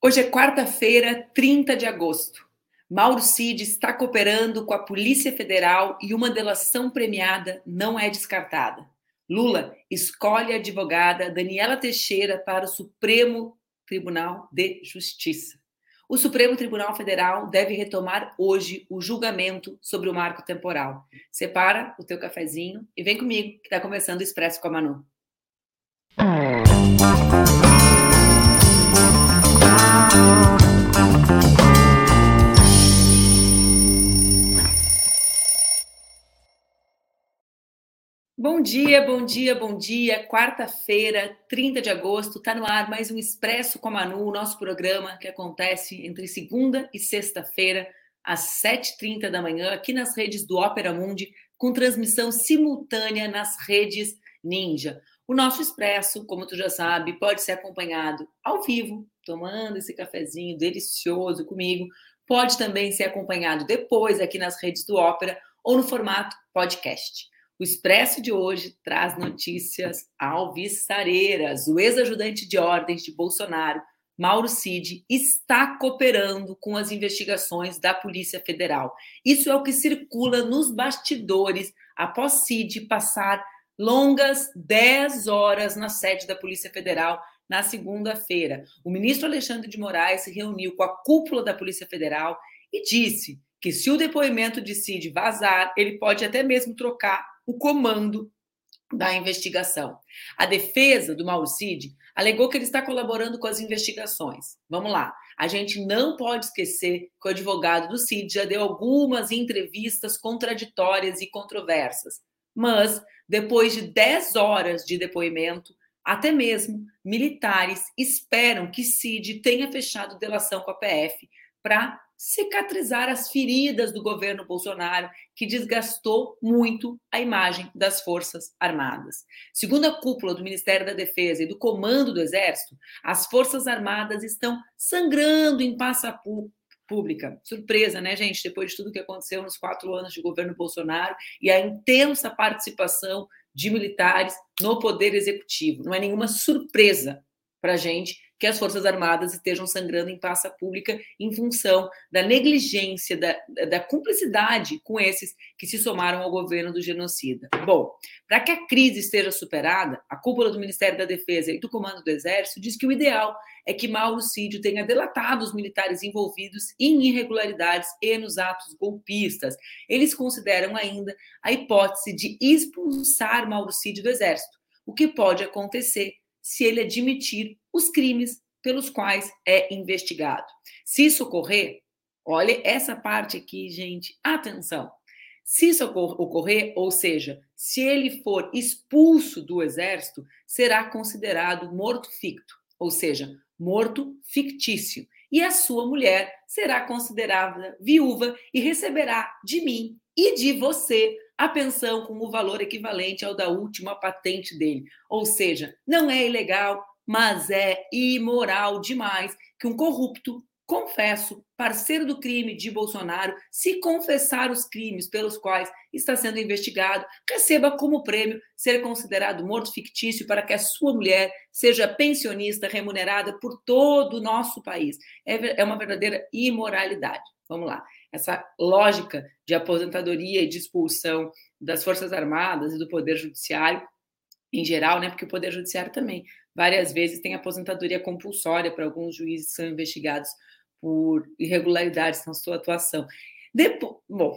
Hoje é quarta-feira, 30 de agosto. Mauro Cid está cooperando com a Polícia Federal e uma delação premiada não é descartada. Lula escolhe a advogada Daniela Teixeira para o Supremo Tribunal de Justiça. O Supremo Tribunal Federal deve retomar hoje o julgamento sobre o marco temporal. Separa o teu cafezinho e vem comigo, que está começando o Expresso com a Manu. Bom dia, bom dia, bom dia. Quarta-feira, 30 de agosto, está no ar mais um Expresso com a Manu, o nosso programa que acontece entre segunda e sexta-feira, às 7h30 da manhã, aqui nas redes do Ópera Mundi, com transmissão simultânea nas redes Ninja. O nosso Expresso, como tu já sabe, pode ser acompanhado ao vivo, tomando esse cafezinho delicioso comigo. Pode também ser acompanhado depois aqui nas redes do Ópera ou no formato podcast. O Expresso de hoje traz notícias alvissareiras. O ex-ajudante de ordens de Bolsonaro, Mauro Cid, está cooperando com as investigações da Polícia Federal. Isso é o que circula nos bastidores após Cid passar longas 10 horas na sede da Polícia Federal na segunda-feira. O ministro Alexandre de Moraes se reuniu com a cúpula da Polícia Federal e disse que se o depoimento de Cid vazar, ele pode até mesmo trocar o comando da investigação. A defesa do Mauro Cid alegou que ele está colaborando com as investigações. Vamos lá. A gente não pode esquecer que o advogado do Cid já deu algumas entrevistas contraditórias e controversas. Mas, depois de 10 horas de depoimento, até mesmo militares esperam que Cid tenha fechado delação com a PF para cicatrizar as feridas do governo Bolsonaro, que desgastou muito a imagem das Forças Armadas. Segundo a cúpula do Ministério da Defesa e do Comando do Exército, as Forças Armadas estão sangrando em passa pública. Surpresa, né, gente? Depois de tudo que aconteceu nos quatro anos de governo Bolsonaro e a intensa participação de militares no poder executivo. Não é nenhuma surpresa para a gente que as Forças Armadas estejam sangrando em praça pública em função da negligência, da, da cumplicidade com esses que se somaram ao governo do genocida. Bom, para que a crise esteja superada, a cúpula do Ministério da Defesa e do Comando do Exército diz que o ideal é que Mauro Cid tenha delatado os militares envolvidos em irregularidades e nos atos golpistas. Eles consideram ainda a hipótese de expulsar Mauro Cid do Exército, o que pode acontecer se ele admitir os crimes pelos quais é investigado. Se isso ocorrer, olha essa parte aqui, gente, atenção. Se isso ocorrer, ou seja, se ele for expulso do exército, será considerado morto ficto, ou seja, morto fictício. E a sua mulher será considerada viúva e receberá de mim e de você a pensão com o valor equivalente ao da última patente dele. Ou seja, não é ilegal, mas é imoral demais que um corrupto, confesso, parceiro do crime de Bolsonaro, se confessar os crimes pelos quais está sendo investigado, receba como prêmio ser considerado morto fictício para que a sua mulher seja pensionista remunerada por todo o nosso país. É, é uma verdadeira imoralidade. Vamos lá. Essa lógica de aposentadoria e de expulsão das Forças Armadas e do Poder Judiciário em geral, né? Porque o Poder Judiciário também várias vezes tem aposentadoria compulsória para alguns juízes que são investigados por irregularidades na sua atuação. Depois, bom,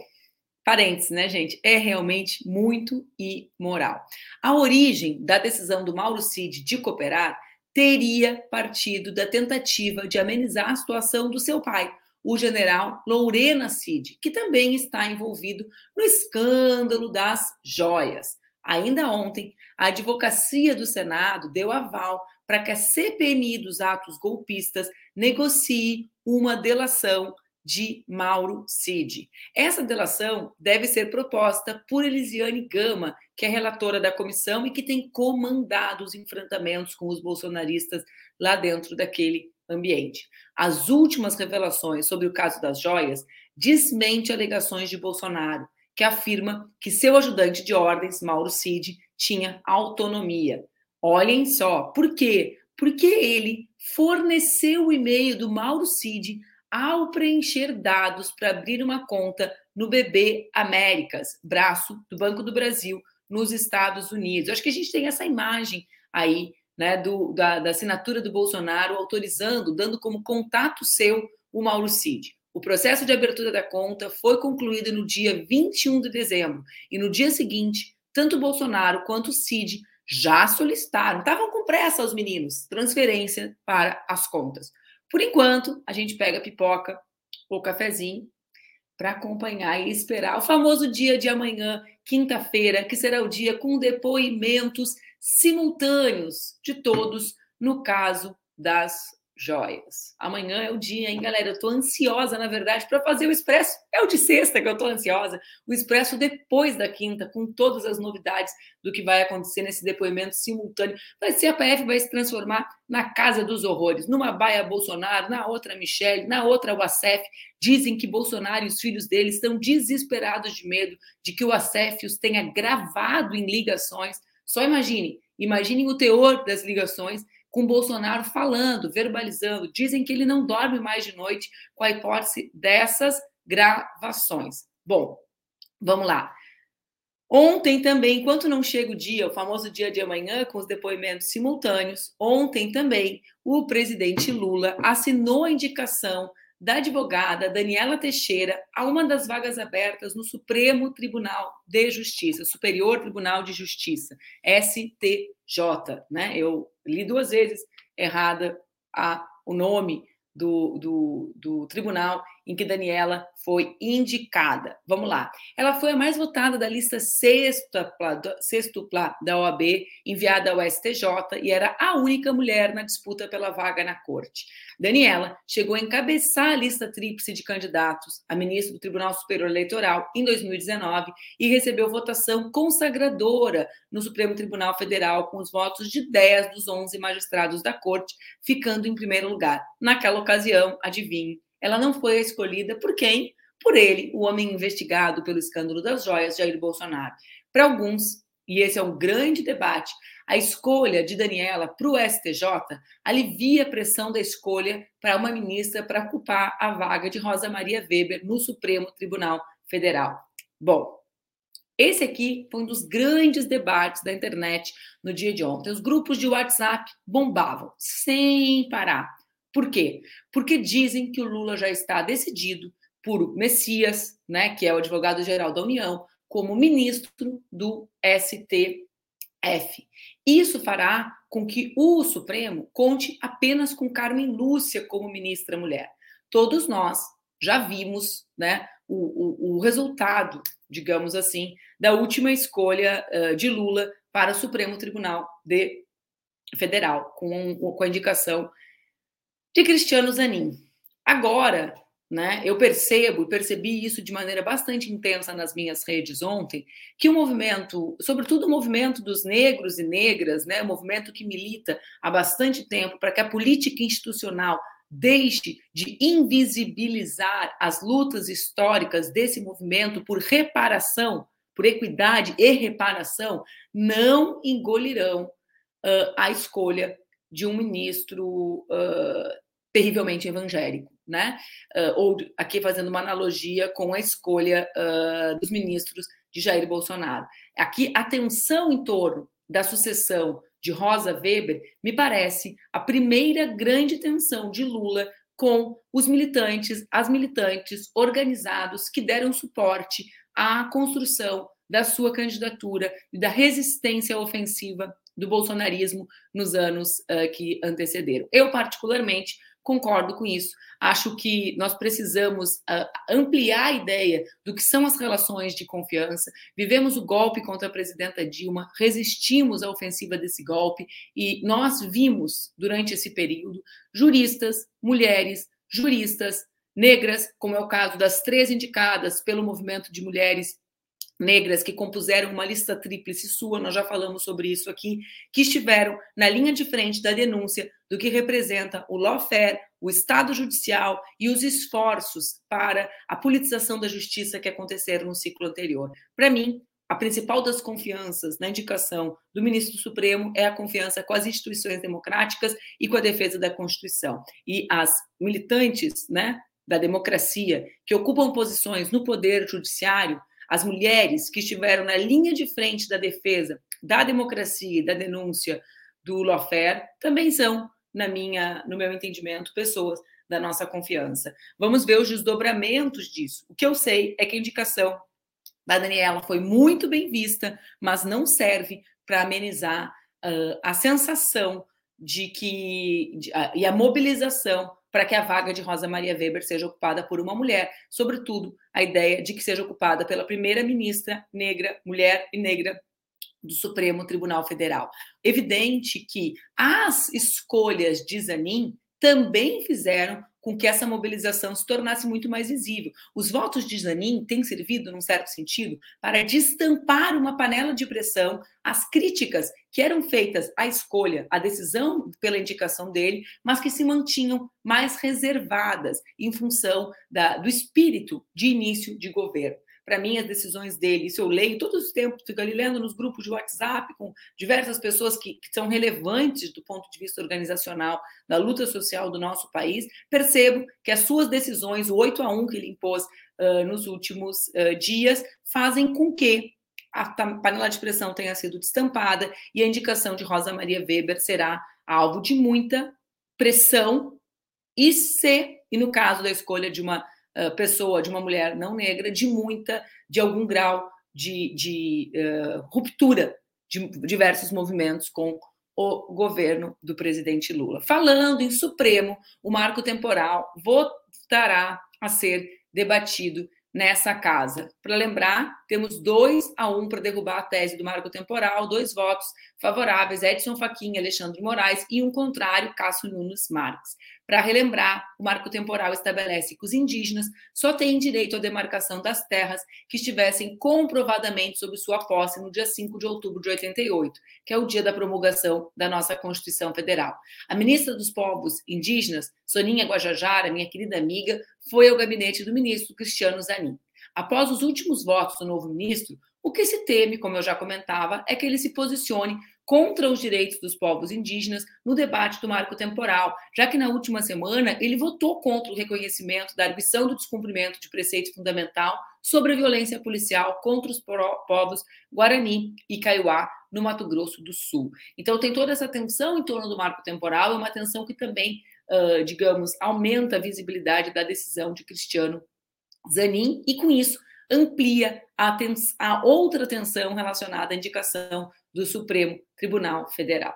parênteses, né, gente? É realmente muito imoral. A origem da decisão do Mauro Cid de cooperar teria partido da tentativa de amenizar a situação do seu pai, o general Lourena Cid, que também está envolvido no escândalo das joias. Ainda ontem, a advocacia do Senado deu aval para que a CPMI dos atos golpistas negocie uma delação de Mauro Cid. Essa delação deve ser proposta por Elisiane Gama, que é relatora da comissão e que tem comandado os enfrentamentos com os bolsonaristas lá dentro daquele ambiente. As últimas revelações sobre o caso das joias desmente alegações de Bolsonaro que afirma que seu ajudante de ordens, Mauro Cid, tinha autonomia. Olhem só, por quê? Porque ele forneceu o e-mail do Mauro Cid ao preencher dados para abrir uma conta no BB Américas, braço do Banco do Brasil, nos Estados Unidos. Acho que a gente tem essa imagem aí, né, do, da, da assinatura do Bolsonaro autorizando, dando como contato seu o Mauro Cid. O processo de abertura da conta foi concluído no dia 21 de dezembro e no dia seguinte, tanto Bolsonaro quanto o Cid já solicitaram, estavam com pressa os meninos, transferência para as contas. Por enquanto, a gente pega pipoca ou cafezinho para acompanhar e esperar o famoso dia de amanhã, quinta-feira, que será o dia com depoimentos simultâneos de todos no caso das joias. Amanhã é o dia, hein, galera? Eu tô ansiosa, na verdade, para fazer o expresso. É o de sexta que eu tô ansiosa. O expresso depois da quinta, com todas as novidades do que vai acontecer nesse depoimento simultâneo. Vai ser a PF vai se transformar na casa dos horrores. Numa baia Bolsonaro, na outra Michele, na outra o Acef. Dizem que Bolsonaro e os filhos dele estão desesperados de medo de que o Acef os tenha gravado em ligações. Só imagine, imaginem o teor das ligações com Bolsonaro falando, verbalizando. Dizem que ele não dorme mais de noite com a hipótese dessas gravações. Bom, vamos lá. Ontem também, enquanto não chega o dia, o famoso dia de amanhã, com os depoimentos simultâneos, ontem também o presidente Lula assinou a indicação da advogada Daniela Teixeira a uma das vagas abertas no Supremo Tribunal de Justiça, Superior Tribunal de Justiça, STJ, né? Eu li duas vezes errada a, o nome do, do, do tribunal em que Daniela foi indicada. Vamos lá. Ela foi a mais votada da lista sextupla, sextupla da OAB, enviada ao STJ, e era a única mulher na disputa pela vaga na corte. Daniela chegou a encabeçar a lista tríplice de candidatos a ministro do Tribunal Superior Eleitoral em 2019 e recebeu votação consagradora no Supremo Tribunal Federal com os votos de 10 dos 11 magistrados da corte, ficando em primeiro lugar. Naquela ocasião, adivinhe, ela não foi escolhida por quem? Por ele, o homem investigado pelo escândalo das joias, Jair Bolsonaro. Para alguns, e esse é um grande debate, a escolha de Daniela para o STJ alivia a pressão da escolha para uma ministra para ocupar a vaga de Rosa Maria Weber no Supremo Tribunal Federal. Bom, esse aqui foi um dos grandes debates da internet no dia de ontem. Os grupos de WhatsApp bombavam sem parar. Por quê? Porque dizem que o Lula já está decidido por Messias, né, que é o advogado-geral da União, como ministro do STF. Isso fará com que o Supremo conte apenas com Carmen Lúcia como ministra mulher. Todos nós já vimos né, o, o, o resultado, digamos assim, da última escolha uh, de Lula para o Supremo Tribunal de Federal, com, com a indicação de Cristiano Zanin. Agora, né, eu percebo e percebi isso de maneira bastante intensa nas minhas redes ontem, que o movimento, sobretudo o movimento dos negros e negras, né, o movimento que milita há bastante tempo para que a política institucional deixe de invisibilizar as lutas históricas desse movimento por reparação, por equidade e reparação, não engolirão uh, a escolha de um ministro uh, terrivelmente evangélico, né? Uh, ou aqui fazendo uma analogia com a escolha uh, dos ministros de Jair Bolsonaro. Aqui a tensão em torno da sucessão de Rosa Weber me parece a primeira grande tensão de Lula com os militantes, as militantes organizados que deram suporte à construção da sua candidatura e da resistência ofensiva do bolsonarismo nos anos uh, que antecederam. Eu, particularmente, concordo com isso. Acho que nós precisamos uh, ampliar a ideia do que são as relações de confiança. Vivemos o golpe contra a presidenta Dilma, resistimos à ofensiva desse golpe e nós vimos, durante esse período, juristas, mulheres, juristas, negras, como é o caso das três indicadas pelo movimento de mulheres negras que compuseram uma lista tríplice sua, nós já falamos sobre isso aqui, que estiveram na linha de frente da denúncia do que representa o lawfare, o Estado judicial e os esforços para a politização da justiça que aconteceram no ciclo anterior. Para mim, a principal das confianças na indicação do ministro Supremo é a confiança com as instituições democráticas e com a defesa da Constituição. E as militantes né, da democracia que ocupam posições no poder judiciário, as mulheres que estiveram na linha de frente da defesa da democracia e da denúncia do lawfare, também são, na minha, no meu entendimento, pessoas da nossa confiança. Vamos ver os desdobramentos disso. O que eu sei é que a indicação da Daniela foi muito bem vista, mas não serve para amenizar uh, a sensação de que de, uh, e a mobilização para que a vaga de Rosa Maria Weber seja ocupada por uma mulher, sobretudo a ideia de que seja ocupada pela primeira ministra negra, mulher e negra do Supremo Tribunal Federal. Evidente que as escolhas de Zanin também fizeram com que essa mobilização se tornasse muito mais visível. Os votos de Zanin têm servido, num certo sentido, para destampar uma panela de pressão às críticas que eram feitas à escolha, à decisão pela indicação dele, mas que se mantinham mais reservadas em função da, do espírito de início de governo para mim as decisões dele. Isso eu leio todos os tempos, fico ali lendo nos grupos de WhatsApp com diversas pessoas que, que são relevantes do ponto de vista organizacional da luta social do nosso país. Percebo que as suas decisões, o 8 a 1 que ele impôs uh, nos últimos uh, dias, fazem com que a panela de pressão tenha sido destampada e a indicação de Rosa Maria Weber será alvo de muita pressão e se, e no caso da escolha de uma pessoa, de uma mulher não negra, de muita, de algum grau de, de uh, ruptura de diversos movimentos com o governo do presidente Lula. Falando em Supremo, o marco temporal voltará a ser debatido nessa casa. Para lembrar, temos dois a um para derrubar a tese do marco temporal, dois votos favoráveis, Edson Fachin Alexandre Moraes, e um contrário, Cássio Nunes Marques. Para relembrar, o marco temporal estabelece que os indígenas só têm direito à demarcação das terras que estivessem comprovadamente sob sua posse no dia 5 de outubro de 88, que é o dia da promulgação da nossa Constituição Federal. A ministra dos Povos Indígenas, Soninha Guajajara, minha querida amiga, foi ao gabinete do ministro Cristiano Zanin. Após os últimos votos do novo ministro, o que se teme, como eu já comentava, é que ele se posicione contra os direitos dos povos indígenas no debate do marco temporal, já que na última semana ele votou contra o reconhecimento da arguição do descumprimento de preceito fundamental sobre a violência policial contra os povos Guarani e Kaiowá no Mato Grosso do Sul. Então tem toda essa tensão em torno do marco temporal, é uma tensão que também, digamos, aumenta a visibilidade da decisão de Cristiano Zanin e com isso amplia a, a outra tensão relacionada à indicação do Supremo Tribunal Federal.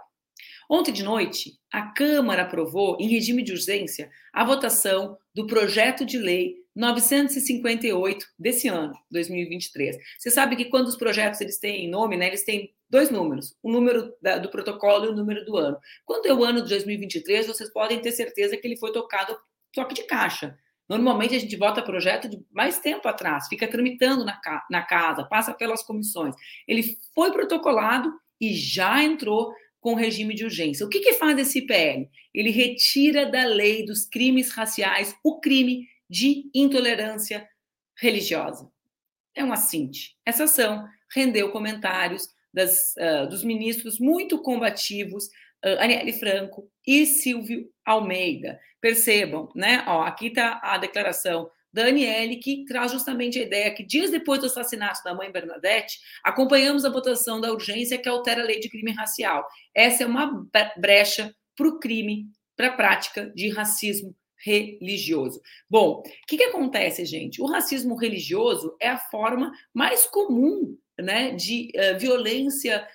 Ontem de noite, a Câmara aprovou, em regime de urgência, a votação do projeto de lei 958 desse ano, 2023. Você sabe que quando os projetos eles têm nome, né, eles têm dois números, o número da, do protocolo e o número do ano. Quando é o ano de 2023, vocês podem ter certeza que ele foi tocado toque de caixa. Normalmente a gente vota projeto de mais tempo atrás, fica tramitando na, na casa, passa pelas comissões. Ele foi protocolado e já entrou com regime de urgência. O que, que faz esse IPL? Ele retira da lei dos crimes raciais o crime de intolerância religiosa. É um assinte. Essa ação rendeu comentários das, uh, dos ministros muito combativos, uh, Aniele Franco e Silvio Almeida. Percebam, né? Ó, aqui está a declaração da Aniele, que traz justamente a ideia que, dias depois do assassinato da mãe Bernadette, acompanhamos a votação da urgência que altera a lei de crime racial. Essa é uma brecha para o crime, para a prática de racismo religioso. Bom, o que, que acontece, gente? O racismo religioso é a forma mais comum né, de uh, violência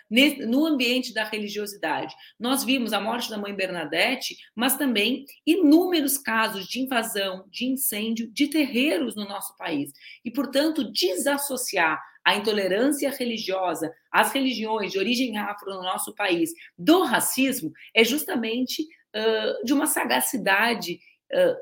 no ambiente da religiosidade. Nós vimos a morte da mãe Bernadette, mas também inúmeros casos de invasão, de incêndio de terreiros no nosso país. E, portanto, desassociar a intolerância religiosa, as religiões de origem afro no nosso país, do racismo, é justamente uh, de uma sagacidade uh,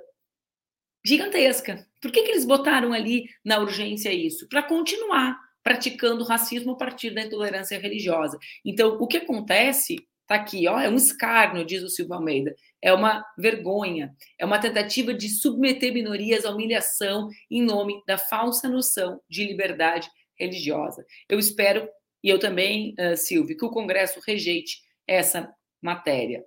gigantesca. Por que, que eles botaram ali na urgência isso? Para continuar praticando racismo a partir da intolerância religiosa. Então, o que acontece está aqui, ó, é um escárnio, diz o Silvio Almeida, é uma vergonha, é uma tentativa de submeter minorias à humilhação em nome da falsa noção de liberdade religiosa. Eu espero, e eu também, uh, Silvio, que o Congresso rejeite essa matéria.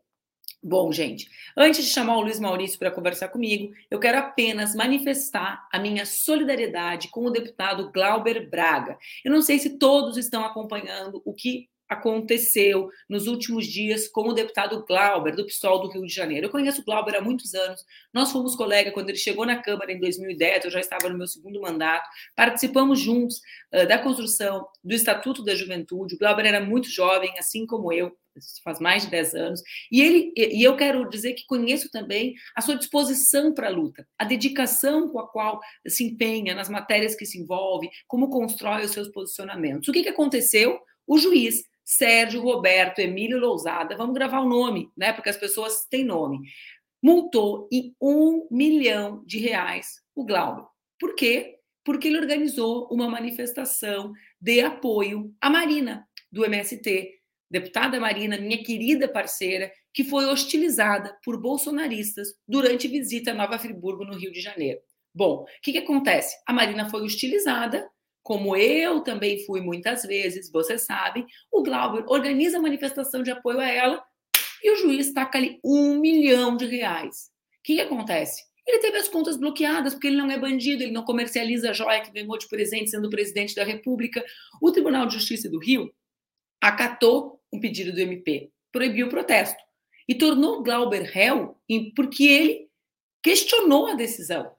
Bom, gente, antes de chamar o Luiz Maurício para conversar comigo, eu quero apenas manifestar a minha solidariedade com o deputado Glauber Braga. Eu não sei se todos estão acompanhando o que aconteceu nos últimos dias com o deputado Glauber, do PSOL do Rio de Janeiro. Eu conheço o Glauber há muitos anos, nós fomos colegas quando ele chegou na Câmara em 2010, eu já estava no meu segundo mandato, participamos juntos uh, da construção do Estatuto da Juventude. O Glauber era muito jovem, assim como eu, faz mais de 10 anos, e ele e eu quero dizer que conheço também a sua disposição para a luta, a dedicação com a qual se empenha nas matérias que se envolve, como constrói os seus posicionamentos. O que, que aconteceu? O juiz Sérgio Roberto Emílio Lousada, vamos gravar o nome, né? Porque as pessoas têm nome. Multou em um milhão de reais o Glauber. Por quê? Porque ele organizou uma manifestação de apoio à Marina, do MST, deputada Marina, minha querida parceira, que foi hostilizada por bolsonaristas durante visita a Nova Friburgo, no Rio de Janeiro. Bom, o que, que acontece? A Marina foi hostilizada, como eu também fui muitas vezes, você sabe, o Glauber organiza a manifestação de apoio a ela e o juiz taca ali um milhão de reais. O que, que acontece? Ele teve as contas bloqueadas, porque ele não é bandido, ele não comercializa a joia que ganhou de presente sendo presidente da República. O Tribunal de Justiça do Rio acatou um pedido do MP, proibiu o protesto e tornou Glauber réu porque ele questionou a decisão.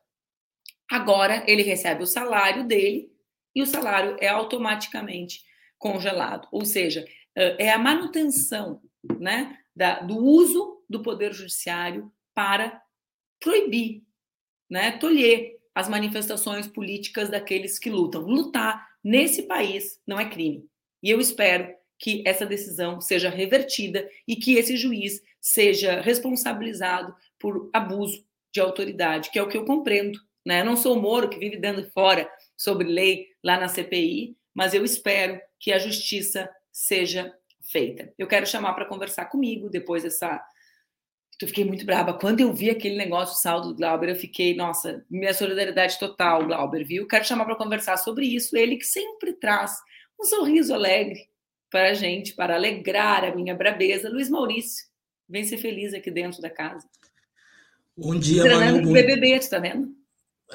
Agora ele recebe o salário dele e o salário é automaticamente congelado. Ou seja, é a manutenção né, da, do uso do Poder Judiciário para proibir, né, tolher as manifestações políticas daqueles que lutam. Lutar nesse país não é crime. E eu espero que essa decisão seja revertida e que esse juiz seja responsabilizado por abuso de autoridade, que é o que eu compreendo. Né? Eu não sou o Moro que vive dando fora sobre lei lá na CPI, mas eu espero que a justiça seja feita. Eu quero chamar para conversar comigo depois dessa. Eu fiquei muito brava. Quando eu vi aquele negócio, o saldo do Glauber, eu fiquei, nossa, minha solidariedade total, Glauber, viu? Quero chamar para conversar sobre isso. Ele que sempre traz um sorriso alegre para a gente, para alegrar a minha brabeza. Luiz Maurício, vem ser feliz aqui dentro da casa. Bom dia, Manu. Bom... BBB, tu tá vendo?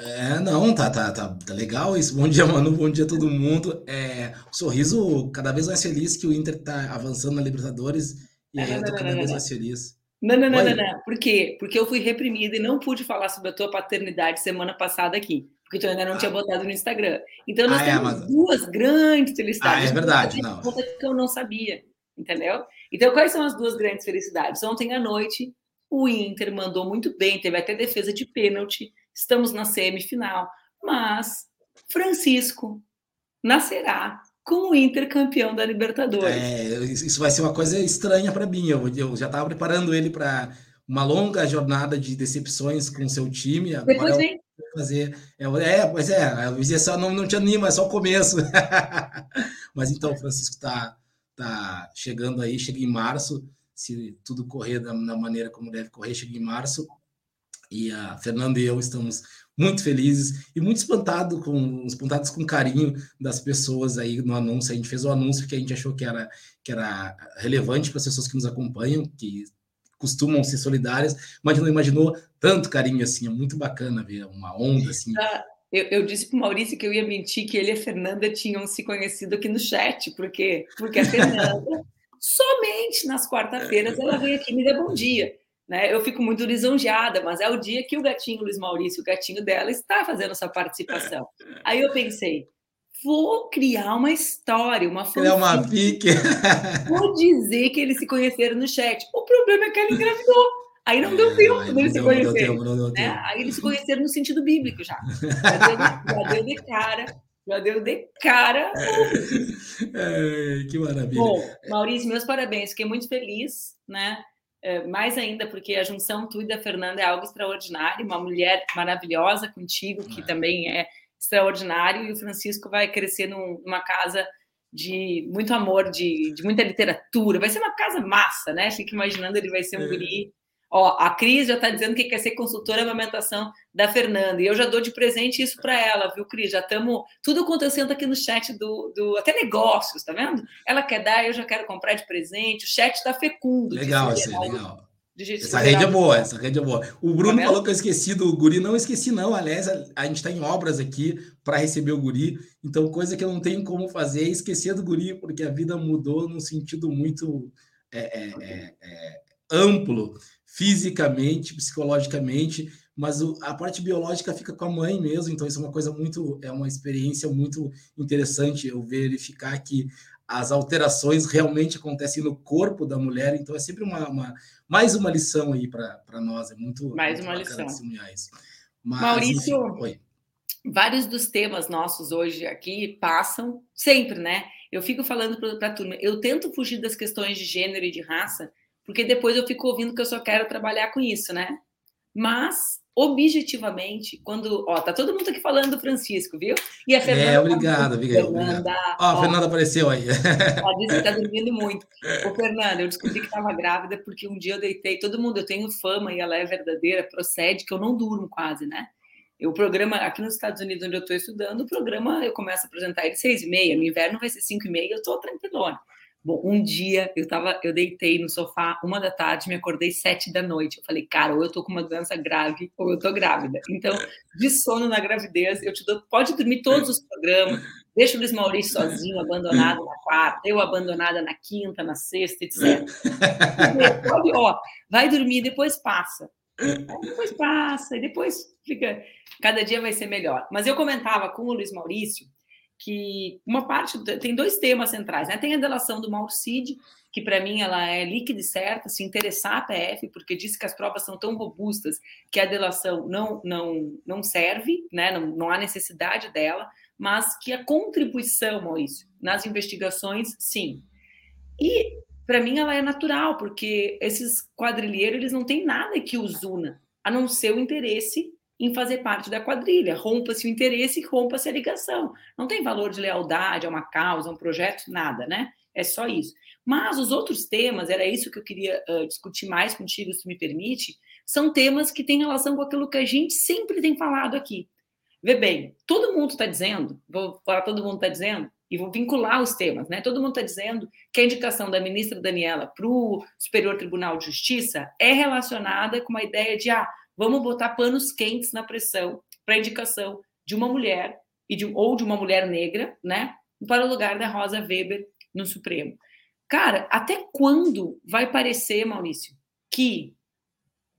É, não, tá, tá, tá, tá legal isso. Bom dia, Manu, bom dia a todo mundo. É, o sorriso cada vez mais feliz que o Inter tá avançando na Libertadores e eu tô cada vez mais feliz. Não, não, não, não, não. Por quê? Porque eu fui reprimida e não pude falar sobre a tua paternidade semana passada aqui. Porque tu ainda não ah. tinha botado no Instagram. Então nós ah, é, temos é, mas... duas grandes felicidades. Ah, é verdade, não. Que eu não sabia, entendeu? Então quais são as duas grandes felicidades? Ontem à noite o Inter mandou muito bem, teve até defesa de pênalti estamos na semifinal, mas Francisco nascerá como intercampeão da Libertadores. É, isso vai ser uma coisa estranha para mim. Eu, eu já estava preparando ele para uma longa jornada de decepções com seu time. Agora Depois vem. Fazer. É, é, mas é, eu dizia só não, não te anima, é só o começo. mas então, o Francisco está tá chegando aí, chega em março. Se tudo correr da, da maneira como deve correr, chega em março. E a Fernanda e eu estamos muito felizes e muito espantado com, espantados com carinho das pessoas aí no anúncio. A gente fez o anúncio que a gente achou que era, que era relevante para as pessoas que nos acompanham, que costumam ser solidárias, mas não imaginou tanto carinho assim. É muito bacana ver uma onda assim. Ah, eu, eu, disse para o Maurício que eu ia mentir que ele e a Fernanda tinham se conhecido aqui no chat, porque, porque a Fernanda, somente nas quarta-feiras, ela vem aqui me dá bom dia. Né? Eu fico muito lisonjeada, mas é o dia que o gatinho Luiz Maurício, o gatinho dela, está fazendo essa participação. Aí eu pensei, vou criar uma história, uma É uma pique. Vou dizer que eles se conheceram no chat. O problema é que ela engravidou. Aí não deu tempo é, deles se conhecerem. Né? Aí eles se conheceram no sentido bíblico já. Já deu, já deu de cara. Já deu de cara. É, que maravilha. Bom, Maurício, meus parabéns. Fiquei muito feliz, né? É, mais ainda porque a junção tu e da Fernanda é algo extraordinário, uma mulher maravilhosa contigo, que é. também é extraordinário, e o Francisco vai crescer numa casa de muito amor, de, de muita literatura, vai ser uma casa massa, né? Fico imaginando, ele vai ser um é. guri Ó, a Cris já está dizendo que quer ser consultora de amamentação da Fernanda. E eu já dou de presente isso para ela, viu, Cris? Já estamos. Tudo acontecendo aqui no chat do, do. Até negócios, tá vendo? Ela quer dar, eu já quero comprar de presente. O chat está fecundo. Legal, isso legal. Essa rede é boa, essa rede é boa. O Bruno tá falou que eu esqueci do guri. Não esqueci, não. Aliás, a, gente está em obras aqui para receber o guri. Então, coisa que eu não tenho como fazer é esquecer do guri, porque a vida mudou num sentido muito é, é, é, é amplo fisicamente, psicologicamente, mas o, a parte biológica fica com a mãe mesmo, então isso é uma coisa muito, é uma experiência muito interessante eu verificar que as alterações realmente acontecem no corpo da mulher, então é sempre uma, uma mais uma lição aí para nós, é muito mais muito uma lição. Mas, Maurício, enfim, vários dos temas nossos hoje aqui passam sempre, né? Eu fico falando para a turma, eu tento fugir das questões de gênero e de raça, porque depois eu fico ouvindo que eu só quero trabalhar com isso, né? Mas, objetivamente, quando. Ó, tá todo mundo aqui falando do Francisco, viu? E a Fernanda. É, obrigado, obrigado. Fernanda, ó, a Fernanda apareceu aí. Ela disse que tá dormindo muito. Ô, Fernanda, eu descobri que estava grávida porque um dia eu deitei. Todo mundo, eu tenho fama e ela é verdadeira, procede, que eu não durmo quase, né? O programa, aqui nos Estados Unidos, onde eu estou estudando, o programa eu começo a apresentar ele seis e meia, no inverno vai ser cinco e meia, eu estou tranquilona. Bom, um dia eu tava, eu deitei no sofá uma da tarde, me acordei sete da noite. Eu falei, cara, ou eu tô com uma doença grave ou eu tô grávida. Então, de sono na gravidez, eu te dou, pode dormir todos os programas. Deixa o Luiz Maurício sozinho, abandonado na quarta, eu abandonada na quinta, na sexta, etc. Ó, vai dormir, depois passa. Depois passa, e depois fica. Cada dia vai ser melhor. Mas eu comentava com o Luiz Maurício que uma parte tem dois temas centrais, né? Tem a delação do Mauro Cid, que para mim ela é líquida e certa, se interessar a PF, porque disse que as provas são tão robustas que a delação não não não serve, né? Não, não há necessidade dela, mas que a contribuição, Maurício, nas investigações, sim. E para mim ela é natural, porque esses quadrilheiros eles não têm nada que os una, a não ser o interesse em fazer parte da quadrilha. Rompa-se o interesse, rompa-se a ligação. Não tem valor de lealdade a uma causa, a um projeto, nada, né? É só isso. Mas os outros temas, era isso que eu queria uh, discutir mais contigo, se me permite, são temas que têm relação com aquilo que a gente sempre tem falado aqui. Vê bem, todo mundo está dizendo, vou falar todo mundo está dizendo, e vou vincular os temas, né? Todo mundo está dizendo que a indicação da ministra Daniela para o Superior Tribunal de Justiça é relacionada com uma ideia de, ah, vamos botar panos quentes na pressão para indicação de uma mulher e de, ou de uma mulher negra, né, para o lugar da Rosa Weber no Supremo. Cara, até quando vai parecer, Maurício, que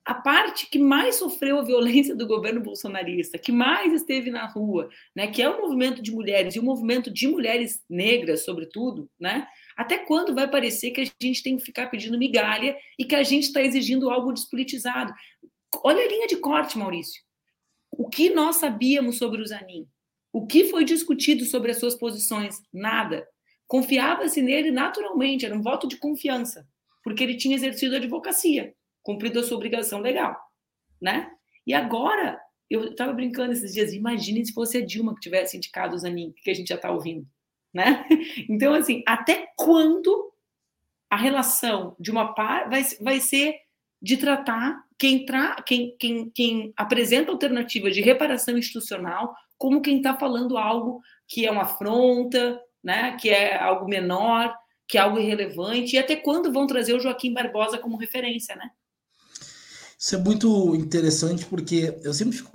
a parte que mais sofreu a violência do governo bolsonarista, que mais esteve na rua, né, que é o movimento de mulheres e o movimento de mulheres negras, sobretudo, né? Até quando vai parecer que a gente tem que ficar pedindo migalha e que a gente está exigindo algo despolitizado? Olha a linha de corte, Maurício. O que nós sabíamos sobre o Zanin? O que foi discutido sobre as suas posições? Nada. Confiava-se nele naturalmente, era um voto de confiança, porque ele tinha exercido a advocacia, cumprido a sua obrigação legal, né? E agora, eu estava brincando esses dias, imagine se fosse a Dilma que tivesse indicado o Zanin, que a gente já está ouvindo, né? Então, assim, até quando a relação de uma par vai, vai ser de tratar quem, tra quem, quem, quem apresenta alternativa de reparação institucional como quem está falando algo que é uma afronta, né, que é algo menor, que é algo irrelevante, e até quando vão trazer o Joaquim Barbosa como referência, né? Isso é muito interessante porque eu sempre fico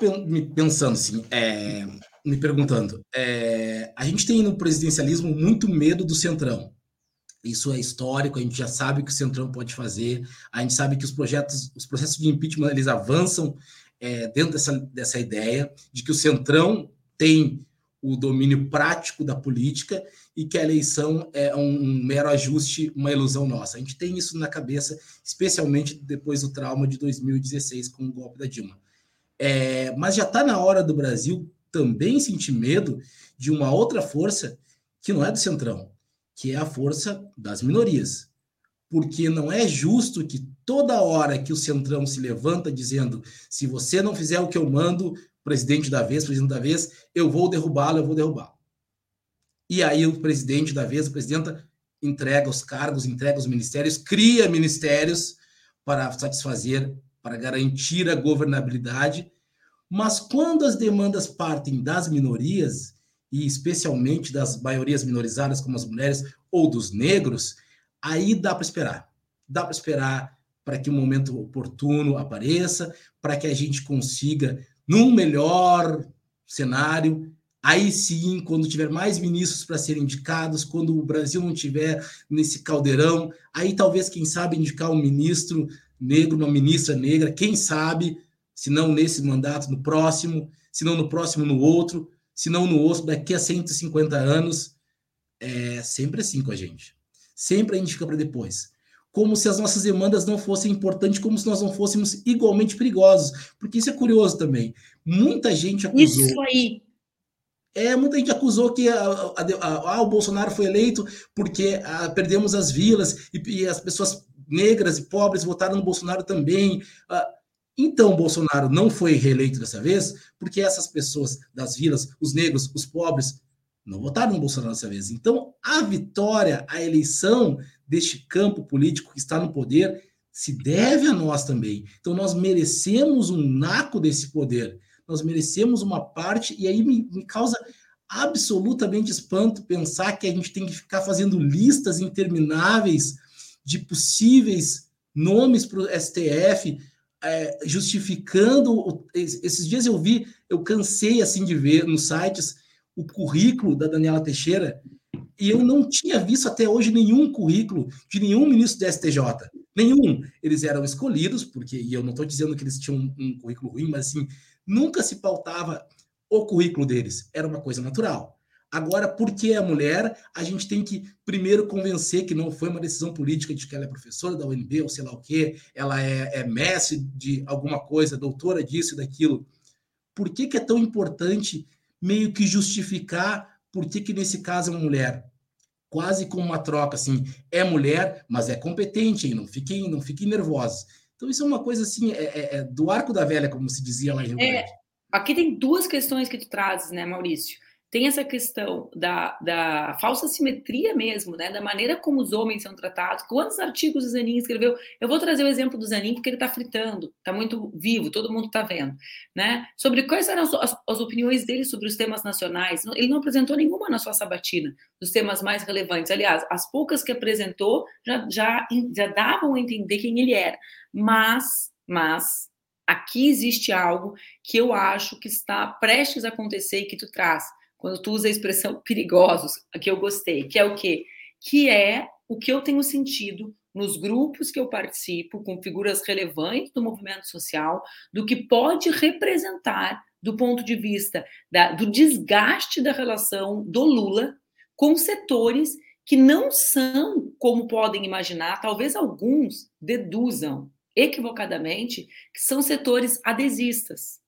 pensando assim, é, me perguntando, é, a gente tem no presidencialismo muito medo do centrão. Isso é histórico, a gente já sabe o que o Centrão pode fazer, a gente sabe que os projetos, os processos de impeachment, eles avançam é, dentro dessa, dessa ideia de que o Centrão tem o domínio prático da política e que a eleição é um, mero ajuste, uma ilusão nossa. A gente tem isso na cabeça, especialmente depois do trauma de 2016 com o golpe da Dilma. É, mas já está na hora do Brasil também sentir medo de uma outra força que não é do Centrão, que é a força das minorias. Porque não é justo que toda hora que o Centrão se levanta dizendo se você não fizer o que eu mando, presidente da vez, presidente da vez, eu vou derrubá-lo, eu vou derrubá-lo. E aí o presidente da vez, a presidenta, entrega os cargos, entrega os ministérios, cria ministérios para satisfazer para garantir a governabilidade, mas quando as demandas partem das minorias, e especialmente das maiorias minorizadas, como as mulheres ou dos negros, aí dá para esperar. Dá para esperar para que o momento oportuno apareça, para que a gente consiga, num melhor cenário, aí sim, quando tiver mais ministros para serem indicados, quando o Brasil não tiver nesse caldeirão, aí talvez, quem sabe, indicar um ministro negro, uma ministra negra, quem sabe, se não nesse mandato, no próximo, se não no próximo, no outro, se não no outro, daqui a 150 anos, é sempre assim com a gente. Sempre a gente fica para depois. Como se as nossas demandas não fossem importantes, como se nós não fôssemos igualmente perigosos. Porque isso é curioso também. Muita gente acusou. Isso aí. É, muita gente acusou que a, a, a, o Bolsonaro foi eleito porque perdemos as vilas e, e, as pessoas negras e pobres votaram no Bolsonaro também. Então, Bolsonaro não foi reeleito dessa vez porque essas pessoas das vilas, os negros, os pobres, não votaram no Bolsonaro dessa vez. Então, a vitória, a eleição deste campo político que está no poder se deve a nós também. Então, nós merecemos um naco desse poder. Nós merecemos uma parte, e aí me, me causa absolutamente espanto pensar que a gente tem que ficar fazendo listas intermináveis de possíveis nomes para o STF, é, justificando. Esses dias eu vi, eu cansei assim de ver nos sites o currículo da Daniela Teixeira e eu não tinha visto até hoje nenhum currículo de nenhum ministro do STJ. Nenhum. Eles eram escolhidos, porque, e eu não estou dizendo que eles tinham um, um currículo ruim, mas assim, nunca se pautava o currículo deles. Era uma coisa natural. Agora, porque é mulher, a gente tem que primeiro convencer que não foi uma decisão política de que ela é professora da UNB ou sei lá o quê, ela é, é mestre de alguma coisa, doutora disso e daquilo. Por que, que é tão importante meio que justificar por que, que nesse caso é uma mulher. Quase como uma troca, assim, é mulher, mas é competente, hein? não fiquem, não fiquem nervosos. Então, isso é uma coisa assim, é, é, é do arco da velha, como se dizia lá em Rio é, Grande. Aqui tem duas questões que tu trazes, né, Maurício? Tem essa questão da, da falsa simetria mesmo, né? Da maneira como os homens são tratados. Quantos artigos o Zanin escreveu? Eu vou trazer o exemplo do Zanin porque ele está fritando, está muito vivo, todo mundo está vendo, né? Sobre quais eram as, as, opiniões dele sobre os temas nacionais. Ele não apresentou nenhuma na sua sabatina dos temas mais relevantes. Aliás, as poucas que apresentou já, já, já davam a entender quem ele era. Mas, mas aqui existe algo que eu acho que está prestes a acontecer e que tu traz quando tu usa a expressão perigosos, que eu gostei, que é o quê? Que é o que eu tenho sentido nos grupos que eu participo, com figuras relevantes do movimento social, do que pode representar do ponto de vista da, do desgaste da relação do Lula com setores que não são como podem imaginar, talvez alguns deduzam equivocadamente que são setores adesistas.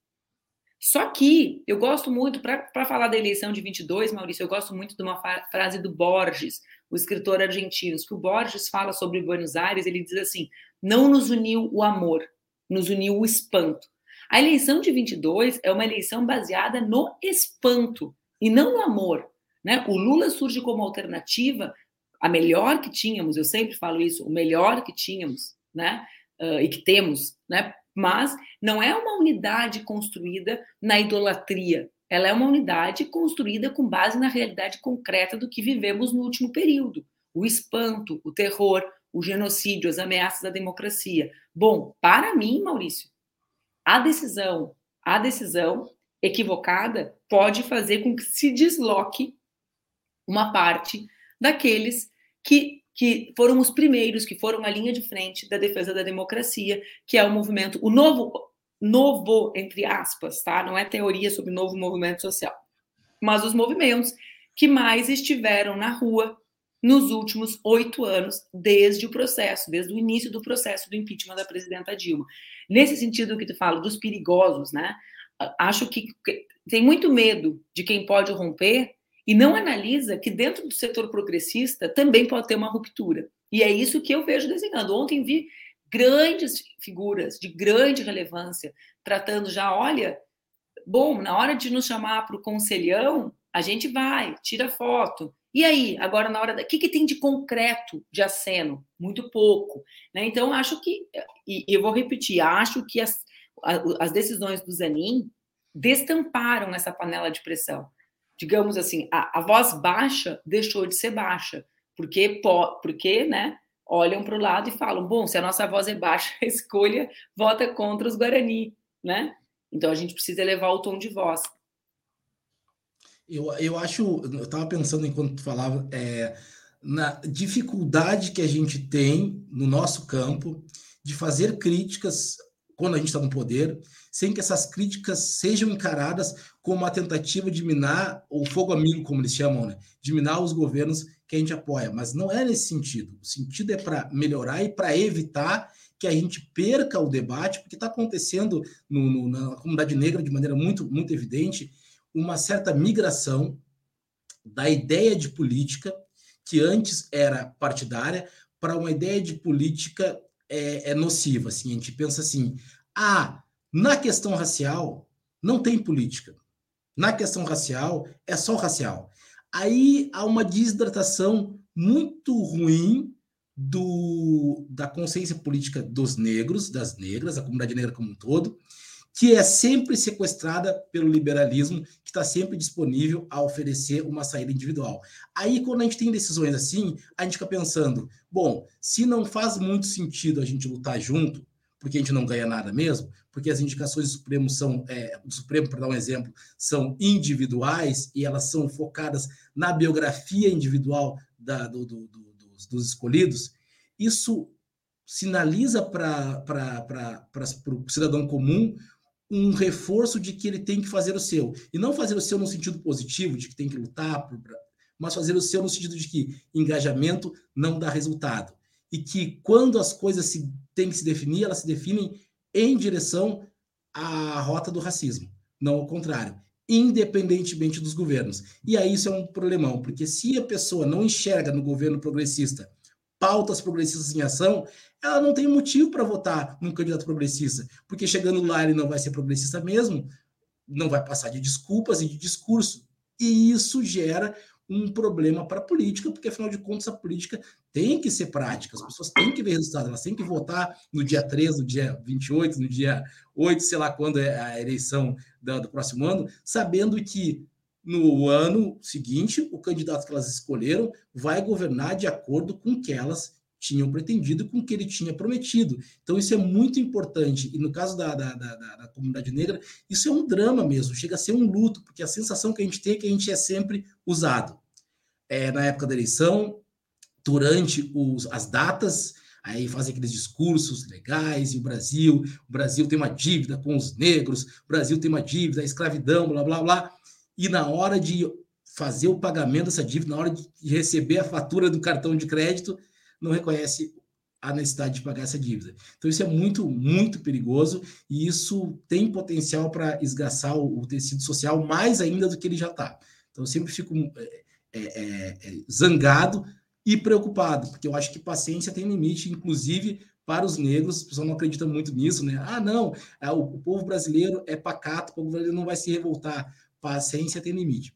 Só que eu gosto muito, para falar da eleição de 22, Maurício, eu gosto muito de uma frase do Borges, o escritor argentino, que o Borges fala sobre Buenos Aires, ele diz assim: não nos uniu o amor, nos uniu o espanto. A eleição de 22 é uma eleição baseada no espanto e não no amor. Né? O Lula surge como alternativa, a melhor que tínhamos, eu sempre falo isso, o melhor que tínhamos, né? Uh, e que temos, né? Mas não é uma unidade construída na idolatria. Ela é uma unidade construída com base na realidade concreta do que vivemos no último período: o espanto, o terror, o genocídio, as ameaças à democracia. Bom, para mim, Maurício, a decisão, a decisão equivocada pode fazer com que se desloque uma parte daqueles que que foram os primeiros, que foram a linha de frente da defesa da democracia, que é o movimento, o novo, novo, entre aspas, tá? Não é teoria sobre novo movimento social, mas os movimentos que mais estiveram na rua nos últimos oito anos, desde o processo, desde o início do processo do impeachment da presidenta Dilma. Nesse sentido que tu fala dos perigosos, né? Acho que tem muito medo de quem pode romper e não analisa que dentro do setor progressista também pode ter uma ruptura. E é isso que eu vejo desenhando. Ontem vi grandes figuras de grande relevância tratando já, olha, bom, na hora de nos chamar para o conselhão, a gente vai, tira foto. E aí, agora na hora da. O que, que tem de concreto de aceno? Muito pouco. Né? Então, acho que. E eu vou repetir, acho que as, as decisões do Zanin destamparam essa panela de pressão. Digamos assim, a, a voz baixa deixou de ser baixa, porque, porque né, olham para o lado e falam: bom, se a nossa voz é baixa, a escolha vota contra os Guarani. Né? Então a gente precisa elevar o tom de voz. Eu, eu acho, eu estava pensando enquanto tu falava, é, na dificuldade que a gente tem no nosso campo de fazer críticas quando a gente está no poder, sem que essas críticas sejam encaradas como uma tentativa de minar o fogo amigo, como eles chamam, né? de minar os governos que a gente apoia. Mas não é nesse sentido. O sentido é para melhorar e para evitar que a gente perca o debate, porque está acontecendo no, no, na comunidade negra de maneira muito, muito evidente uma certa migração da ideia de política, que antes era partidária, para uma ideia de política é, é nociva. Assim, a gente pensa assim: ah, na questão racial não tem política. Na questão racial é só racial. Aí há uma desidratação muito ruim do, da consciência política dos negros, das negras, da comunidade negra como um todo, que é sempre sequestrada pelo liberalismo, que está sempre disponível a oferecer uma saída individual. Aí, quando a gente tem decisões assim, a gente fica pensando: bom, se não faz muito sentido a gente lutar junto, porque a gente não ganha nada mesmo, porque as indicações do Supremo são, é, do Supremo, para dar um exemplo, são individuais e elas são focadas na biografia individual da, do, do, do, dos, dos escolhidos, isso sinaliza para o cidadão comum um reforço de que ele tem que fazer o seu. E não fazer o seu no sentido positivo, de que tem que lutar, mas fazer o seu no sentido de que engajamento não dá resultado. E que quando as coisas se, têm que se definir, elas se definem em direção à rota do racismo, não ao contrário, independentemente dos governos. E aí isso é um problemão, porque se a pessoa não enxerga no governo progressista pautas progressistas em ação, ela não tem motivo para votar num candidato progressista, porque chegando lá ele não vai ser progressista mesmo, não vai passar de desculpas e de discurso. E isso gera um problema para a política, porque afinal de contas a política tem que ser prática, as pessoas têm que ver resultado, elas têm que votar no dia 3, no dia 28, no dia 8, sei lá quando é a eleição do, do próximo ano, sabendo que no ano seguinte o candidato que elas escolheram vai governar de acordo com o que elas tinham pretendido com o que ele tinha prometido. Então, isso é muito importante. E no caso da, da, da, da, comunidade negra, isso é um drama mesmo, chega a ser um luto, porque a sensação que a gente tem é que a gente é sempre usado. É, na época da eleição, durante os, as datas, aí fazem aqueles discursos legais, e o Brasil, o Brasil tem uma dívida com os negros, o Brasil tem uma dívida, a escravidão, blá, blá, blá. E na hora de fazer o pagamento dessa dívida, na hora de receber a fatura do cartão de crédito, não reconhece a necessidade de pagar essa dívida. Então, isso é muito, muito perigoso e isso tem potencial para esgaçar o, tecido social mais ainda do que ele já está. Então, eu sempre fico é, é, é, zangado e preocupado, porque eu acho que paciência tem limite, inclusive para os negros, o pessoal não acredita muito nisso, né? Ah, não, é, o povo brasileiro é pacato, o povo brasileiro não vai se revoltar. Paciência tem limite.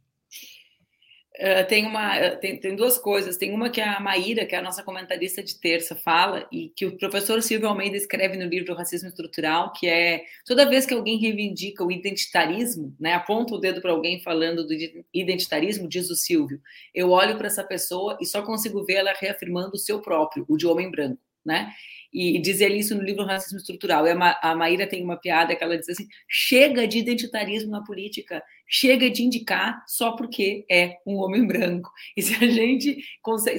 Uh, tem uma tem, tem, duas coisas. Tem uma que a Maíra, que é a nossa comentarista de terça, fala, e que o professor Silvio Almeida escreve no livro Racismo Estrutural, que é toda vez que alguém reivindica o identitarismo, né, aponta o dedo para alguém falando do identitarismo, diz o Silvio, eu olho para essa pessoa e só consigo ver ela reafirmando o seu próprio, o de homem branco, né? E, diz ele isso no livro Racismo Estrutural. E a, Ma, a Maíra tem uma piada que ela diz assim: chega de identitarismo na política, chega de indicar só porque é um homem branco. E se a gente